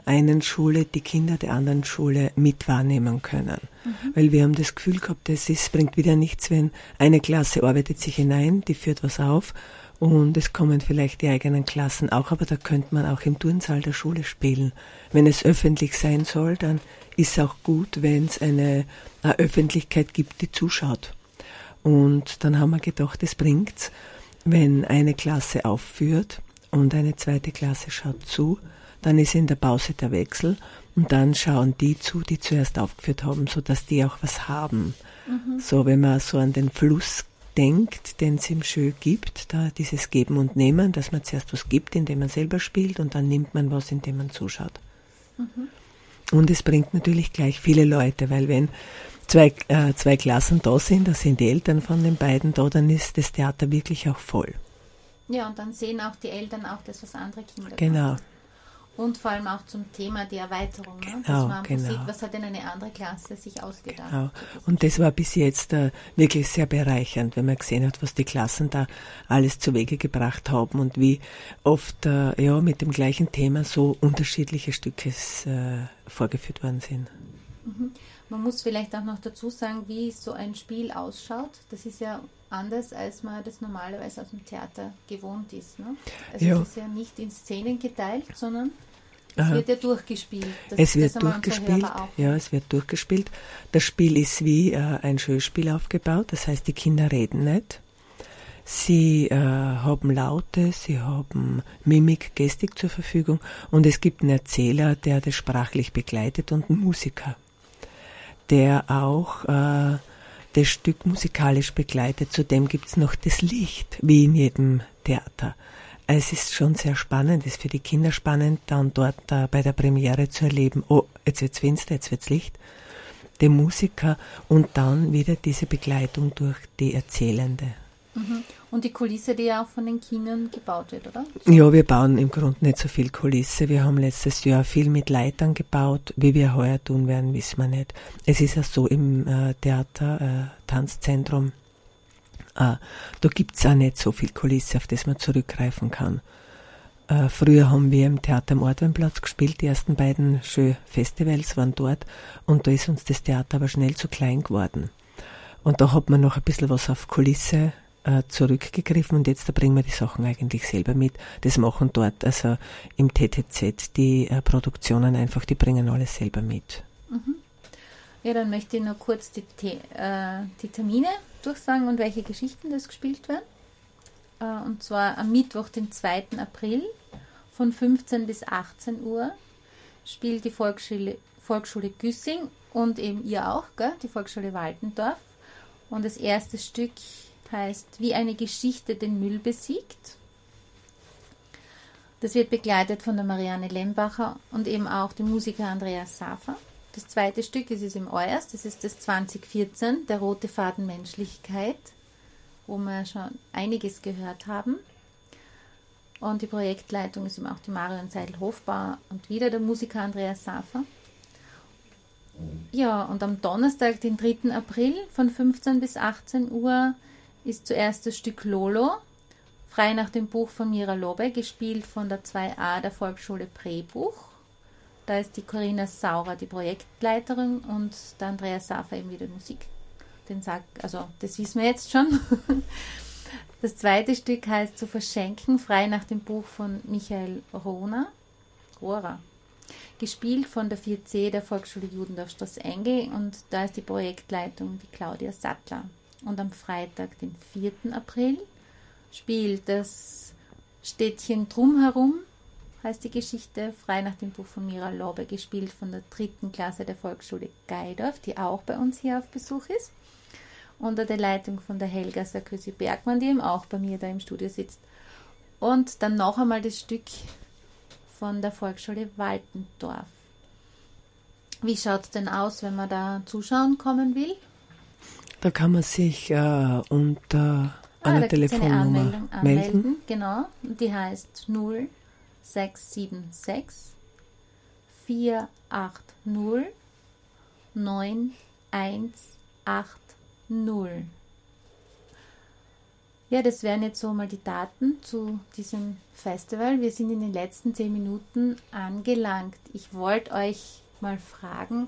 einen Schule die Kinder der anderen Schule mit wahrnehmen können. Weil wir haben das Gefühl gehabt, es ist, bringt wieder nichts, wenn eine Klasse arbeitet sich hinein, die führt was auf und es kommen vielleicht die eigenen Klassen auch, aber da könnte man auch im Turnsaal der Schule spielen. Wenn es öffentlich sein soll, dann ist auch gut, wenn es eine, eine Öffentlichkeit gibt, die zuschaut. Und dann haben wir gedacht, es bringt's, wenn eine Klasse aufführt und eine zweite Klasse schaut zu, dann ist in der Pause der Wechsel Und dann schauen die zu, die zuerst aufgeführt haben, so dass die auch was haben. So, wenn man so an den Fluss denkt, den es im Schö gibt, da dieses Geben und Nehmen, dass man zuerst was gibt, indem man selber spielt und dann nimmt man was, indem man zuschaut. Und es bringt natürlich gleich viele Leute, weil wenn zwei, äh, zwei Klassen da sind, da sind die Eltern von den beiden da, dann ist das Theater wirklich auch voll. Ja, und dann sehen auch die Eltern auch das, was andere Kinder Genau. machen. Und vor allem auch zum Thema die Erweiterung. ne? Dass Genau, man einfach genau. sieht, was hat denn eine andere Klasse sich ausgedacht. Genau. Und das war bis jetzt äh, wirklich sehr bereichernd, wenn man gesehen hat, was die Klassen da alles zu Wege gebracht haben und wie oft äh, ja mit dem gleichen Thema so unterschiedliche Stücke äh, vorgeführt worden sind. Man muss vielleicht auch noch dazu sagen, wie so ein Spiel ausschaut. Das ist ja anders, als man das normalerweise aus dem Theater gewohnt ist. Ne? Also Ja. es ist ja nicht in Szenen geteilt, sondern es Aha. wird ja durchgespielt. Das, es wird durchgespielt, ja, es wird durchgespielt. Das Spiel ist wie äh, ein Schulspiel aufgebaut, das heißt, die Kinder reden nicht. Sie äh, haben Laute, sie haben Mimik, Gestik zur Verfügung und es gibt einen Erzähler, der das sprachlich begleitet und einen Musiker, der auch äh, das Stück musikalisch begleitet. Zudem gibt's noch das Licht, wie in jedem Theater. Es ist schon sehr spannend, ist für die Kinder spannend, dann dort äh, bei der Premiere zu erleben, oh, jetzt wird's finster, jetzt wird's Licht, den Musiker und dann wieder diese Begleitung durch die Erzählende. Und die Kulisse, die ja auch von den Kindern gebaut wird, oder? Ja, wir bauen im Grunde nicht so viel Kulisse. Wir haben letztes Jahr viel mit Leitern gebaut. Wie wir heuer tun werden, wissen wir nicht. Es ist ja so im äh, Theater, äh, Tanzzentrum, äh, da gibt's auch nicht so viel Kulisse, auf das man zurückgreifen kann. Äh, früher haben wir im Theater am Ortweinplatz gespielt. Die ersten beiden schönen Festivals waren dort. Und da ist uns das Theater aber schnell zu klein geworden. Und da hat man noch ein bisschen was auf Kulisse äh, zurückgegriffen und jetzt da bringen wir die Sachen eigentlich selber mit. Das machen dort, also im TTZ, die äh, Produktionen einfach, die bringen alles selber mit. Ja, dann möchte ich noch kurz die, äh, die Termine durchsagen und welche Geschichten das gespielt werden. Äh, und zwar am Mittwoch, den 2. April von 15 bis 18 Uhr spielt die Volksschule, Volksschule Güssing und eben ihr auch, gell, die Volksschule Waldendorf. Und das erste Stück heißt Wie eine Geschichte den Müll besiegt. Das wird begleitet von der Marianne Lembacher und eben auch dem Musiker Andreas Safer. Das zweite Stück ist es im Euers, das ist das 2014, der rote Faden Menschlichkeit, wo wir schon einiges gehört haben. Und die Projektleitung ist eben auch die Marion Seidel-Hofbauer und wieder der Musiker Andreas Safer. Ja, und am Donnerstag, den 3. April von 15 bis 18 Uhr ist zuerst das Stück Lolo, frei nach dem Buch von Mira Lobe, gespielt von der 2a der Volksschule Prebuch. Da ist die Corinna Saurer die Projektleiterin und der Andreas Safer eben wieder Musik. Den sagt, also das wissen wir jetzt schon. Das zweite Stück heißt Zu verschenken, frei nach dem Buch von Michael Rohner. Rohrer. Gespielt von der 4C der Volksschule Judendorf Engel und da ist die Projektleitung die Claudia Sattler. Und am Freitag, den 4. April, spielt das Städtchen Drumherum, heißt die Geschichte, frei nach dem Buch von Mira Lobe, gespielt von der dritten Klasse der Volksschule Geidorf, die auch bei uns hier auf Besuch ist. Unter der Leitung von der Helga Sarkozy Bergmann, die eben auch bei mir da im Studio sitzt. Und dann noch einmal das Stück von der Volksschule Waldendorf. Wie schaut es denn aus, wenn man da zuschauen kommen will? Da kann man sich äh, unter Ah, einer eine Telefonnummer Anmeldung, melden. anmelden. Genau. Die heißt 0676 480 9180. Ja, das wären jetzt so mal die Daten zu diesem Festival. Wir sind in den letzten zehn Minuten angelangt. Ich wollte euch mal fragen,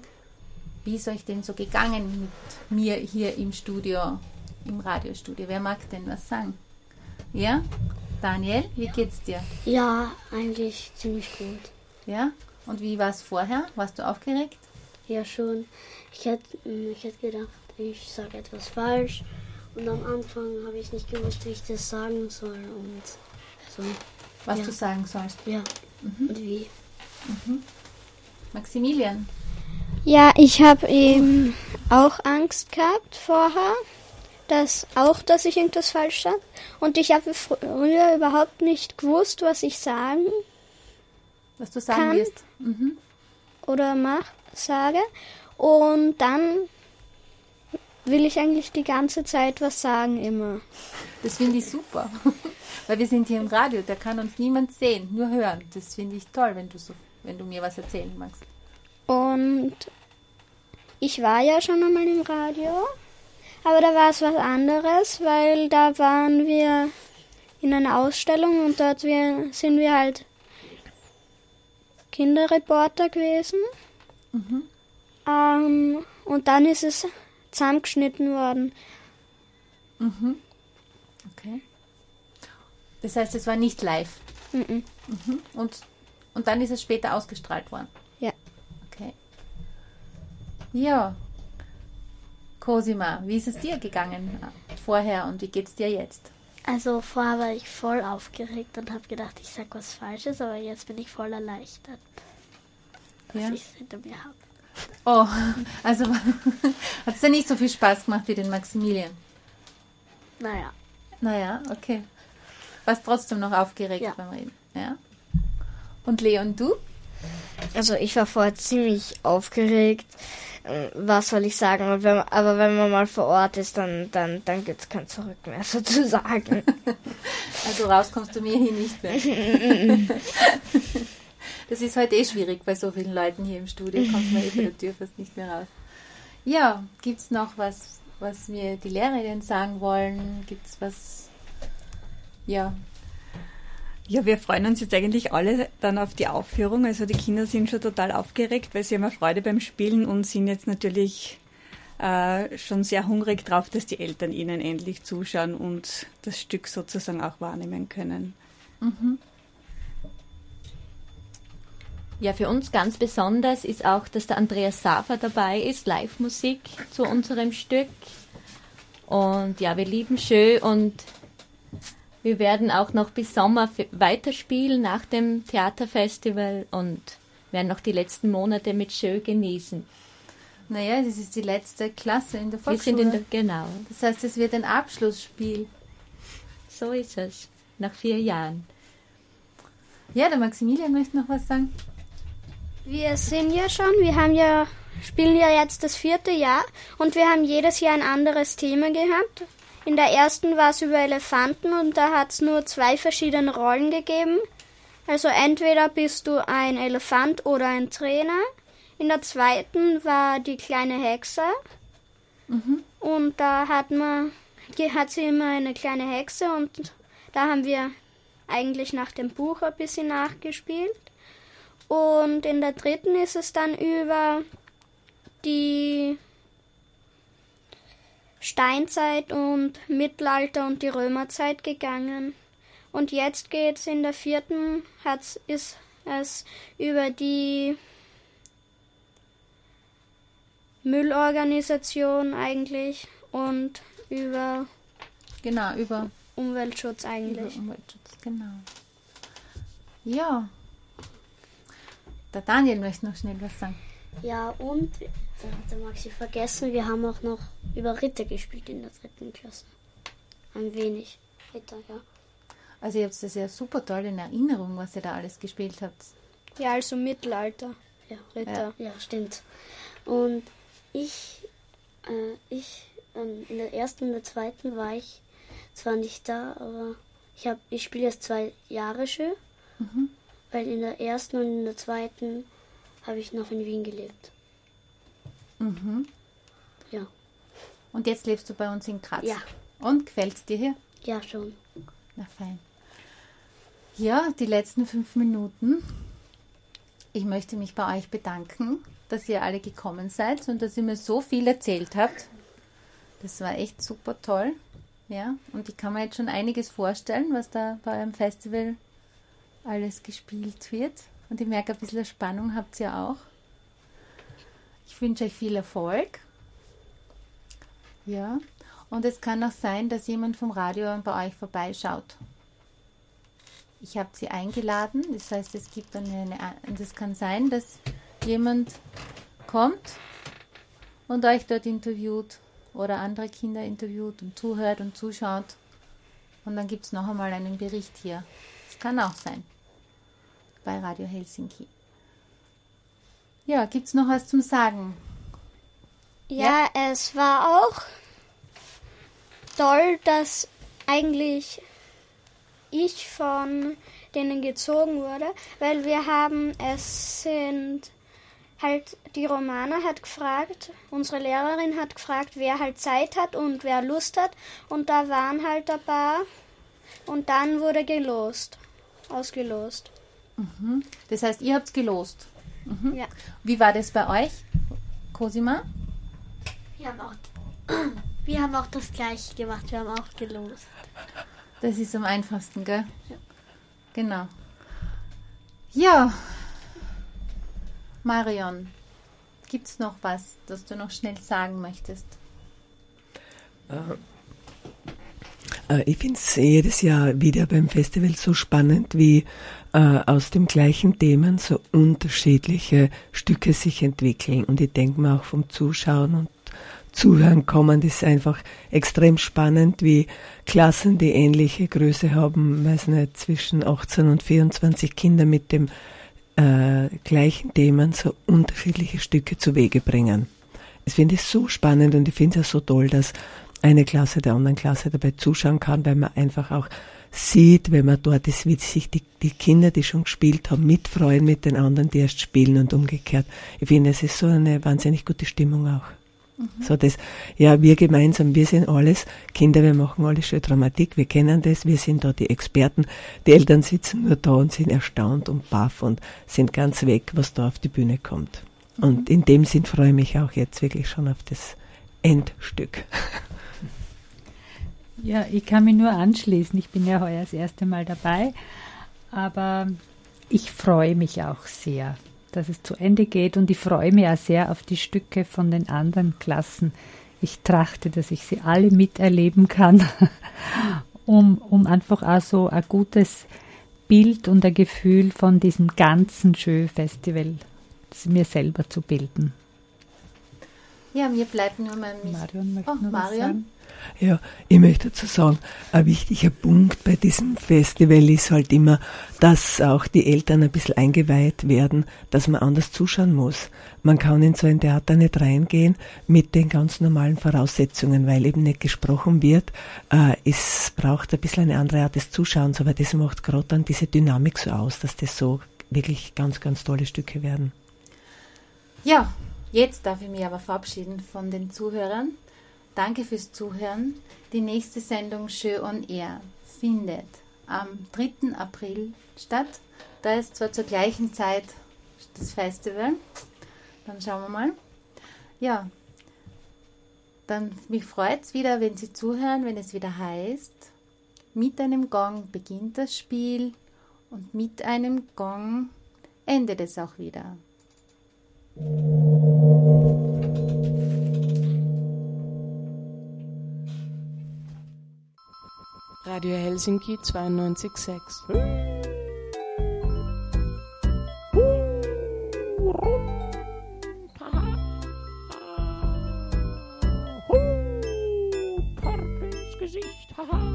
wie ist euch denn so gegangen mit mir hier im Studio, im Radiostudio? Wer mag denn was sagen? Ja? Daniel, wie geht's dir? Ja, eigentlich ziemlich gut. Ja? Und wie war es vorher? Warst du aufgeregt? Ja, schon. Ich hätte, ich hätte gedacht, ich sage etwas falsch. Und am Anfang habe ich nicht gewusst, wie ich das sagen soll. Und so. Was Ja. du sagen sollst? Ja. Und wie? Maximilian. Ja, ich habe eben auch Angst gehabt vorher, dass auch, dass ich irgendwas falsch sage. Und ich habe früher überhaupt nicht gewusst, was ich sagen Was du sagen Kann. wirst. Mhm. oder mach, sage. Und dann will ich eigentlich die ganze Zeit was sagen immer. Das finde ich super. Weil wir sind hier im Radio, da kann uns niemand sehen, nur hören. Das finde ich toll, wenn du so, wenn du mir was erzählen magst. Und ich war ja schon einmal im Radio, aber da war es was anderes, weil da waren wir in einer Ausstellung und dort wir, sind wir halt Kinderreporter gewesen. Ähm, und dann ist es zusammengeschnitten worden. Okay. Das heißt, es war nicht live. Mhm. Mhm. Und, und dann ist es später ausgestrahlt worden. Ja. Cosima, wie ist es dir gegangen vorher und wie geht's dir jetzt? Also vorher war ich voll aufgeregt und habe gedacht, ich sag was Falsches, aber jetzt bin ich voll erleichtert, dass Ja. ich es hinter mir habe. Oh, also hat es dir nicht so viel Spaß gemacht wie den Maximilian? Naja, Naja, okay. Warst trotzdem noch aufgeregt Ja. beim Reden? Ja. Und Leon, du? Also ich war vorher ziemlich aufgeregt. Was soll ich sagen? Und wenn, aber wenn man mal vor Ort ist, dann, dann, dann gibt es kein Zurück mehr sozusagen. Also raus kommst du mir hier nicht mehr. Das ist heute eh schwierig bei so vielen Leuten hier im Studio. Kommt man eh bei der Tür fast nicht mehr raus. Ja, gibt es noch was, was mir die Lehrerinnen sagen wollen? Gibt es was? Ja, Ja, wir freuen uns jetzt eigentlich alle dann auf die Aufführung. Also die Kinder sind schon total aufgeregt, weil sie haben Freude beim Spielen und sind jetzt natürlich äh, schon sehr hungrig drauf, dass die Eltern ihnen endlich zuschauen und das Stück sozusagen auch wahrnehmen können. Ja, für uns ganz besonders ist auch, dass der Andreas Safer dabei ist, Live-Musik zu unserem Stück. Und ja, wir lieben Schö und wir werden auch noch bis Sommer weiterspielen nach dem Theaterfestival und werden noch die letzten Monate mit Schö genießen. naja, das ist die letzte Klasse in der Wir Volksschule. sind in der, genau, das heißt, es wird ein Abschlussspiel. so ist es, nach vier Jahren. Ja, der Maximilian möchte noch was sagen. Wir sind ja schon, wir haben ja, spielen ja jetzt das vierte Jahr und wir haben jedes Jahr ein anderes Thema gehabt. In der ersten war es über Elefanten und da hat es nur zwei verschiedene Rollen gegeben. Also entweder bist du ein Elefant oder ein Trainer. In der zweiten war die kleine Hexe. Und da hat man, hat sie immer eine kleine Hexe und da haben wir eigentlich nach dem Buch ein bisschen nachgespielt. Und in der dritten ist es dann über die Steinzeit und Mittelalter und die Römerzeit gegangen. Und jetzt geht's in der vierten, hat's, ist es über die Müllorganisation eigentlich und über Genau, über, Umweltschutz über eigentlich. Umweltschutz, genau. Ja. Der Daniel möchte noch schnell was sagen. Ja, und, da hat der Maxi vergessen, wir haben auch noch über Ritter gespielt in der dritten Klasse. Ein wenig. Ritter, ja. Also ihr habt das ja super toll in Erinnerung, was ihr da alles gespielt habt. Ja, also Mittelalter. Ja, Ritter. Ja, stimmt. Und ich, äh, ich, ähm, in der ersten und der zweiten war ich zwar nicht da, aber ich habe, ich spiele jetzt zwei Jahre schön, weil in der ersten und in der zweiten habe ich noch in Wien gelebt. Mhm. Ja, Und jetzt lebst du bei uns in Graz. Ja. Und gefällt's dir hier? ja schon. Na fein. Ja, die letzten fünf Minuten. Ich möchte mich bei euch bedanken, dass ihr alle gekommen seid und dass ihr mir so viel erzählt habt. Das war echt super toll. Ja, und ich kann mir jetzt schon einiges vorstellen, was da bei eurem Festival alles gespielt wird. Und ich merke, ein bisschen Spannung habt ihr auch. Ich wünsche euch viel Erfolg. Ja, und es kann auch sein, dass jemand vom Radio bei euch vorbeischaut. Ich habe sie eingeladen, das heißt, es gibt eine, und es kann sein, dass jemand kommt und euch dort interviewt oder andere Kinder interviewt und zuhört und zuschaut. Und dann gibt es noch einmal einen Bericht hier. Das kann auch sein. Bei Radio Helsinki. Ja, gibt es noch was zum Sagen? Ja, es war auch toll, dass eigentlich ich von denen gezogen wurde, weil wir haben, es sind halt, die Romana hat gefragt, unsere Lehrerin hat gefragt, wer halt Zeit hat und wer Lust hat und da waren halt ein paar und dann wurde gelost, ausgelost. Mhm. Das heißt, ihr habt gelost. Mhm. Ja. Wie war das bei euch, Cosima? Wir haben auch, wir haben auch das gleiche gemacht, wir haben auch gelost. Das ist am einfachsten, gell? Ja. Genau. Ja. Marion, gibt es noch was, das du noch schnell sagen möchtest? Äh, ich finde es jedes Jahr wieder beim Festival so spannend, wie äh, aus dem gleichen Themen so unterschiedliche Stücke sich entwickeln. Und ich denke mir auch vom Zuschauen und Zuhören kommen, das ist einfach extrem spannend, wie Klassen, die ähnliche Größe haben, weiß nicht, zwischen 18 und 24 Kinder mit dem äh, gleichen Themen so unterschiedliche Stücke zu Wege bringen. Ich finde es so spannend und ich finde es ja so toll, dass eine Klasse der anderen Klasse dabei zuschauen kann, weil man einfach auch sieht, wenn man dort ist, wie sich die, die Kinder, die schon gespielt haben, mitfreuen mit den anderen, die erst spielen und umgekehrt. Ich finde, es ist so eine wahnsinnig gute Stimmung auch. Mhm. So das, ja, wir gemeinsam, wir sind alles Kinder, wir machen alles schön Dramatik, wir kennen das, wir sind da die Experten. Die Eltern sitzen nur da und sind erstaunt und baff und sind ganz weg, was da auf die Bühne kommt. Mhm. Und in dem Sinn freue ich mich auch jetzt wirklich schon auf das Endstück. Ja, ich kann mich nur anschließen. Ich bin ja heuer das erste Mal dabei, aber ich freue mich auch sehr, dass es zu Ende geht und ich freue mich auch sehr auf die Stücke von den anderen Klassen. Ich trachte, dass ich sie alle miterleben kann, um, um einfach auch so ein gutes Bild und ein Gefühl von diesem ganzen Schö-Festival mir selber zu bilden. Ja, mir bleibt nur mal Marion, möchte oh, Marion. Ja, ich möchte dazu sagen, ein wichtiger Punkt bei diesem Festival ist halt immer, dass auch die Eltern ein bisschen eingeweiht werden, dass man anders zuschauen muss. Man kann in so ein Theater nicht reingehen mit den ganz normalen Voraussetzungen, weil eben nicht gesprochen wird. Äh, es braucht ein bisschen eine andere Art des Zuschauens, aber das macht gerade dann diese Dynamik so aus, dass das so wirklich ganz, ganz tolle Stücke werden. Ja, jetzt darf ich mich aber verabschieden von den Zuhörern. Danke fürs Zuhören. Die nächste Sendung Show on Air findet am 3. April statt. Da ist zwar zur gleichen Zeit das Festival. Dann schauen wir mal. Ja, dann mich freut es wieder, wenn Sie zuhören, wenn es wieder heißt, mit einem Gong beginnt das Spiel und mit einem Gong endet es auch wieder. Radio Helsinki 92.6. Gesicht, haha.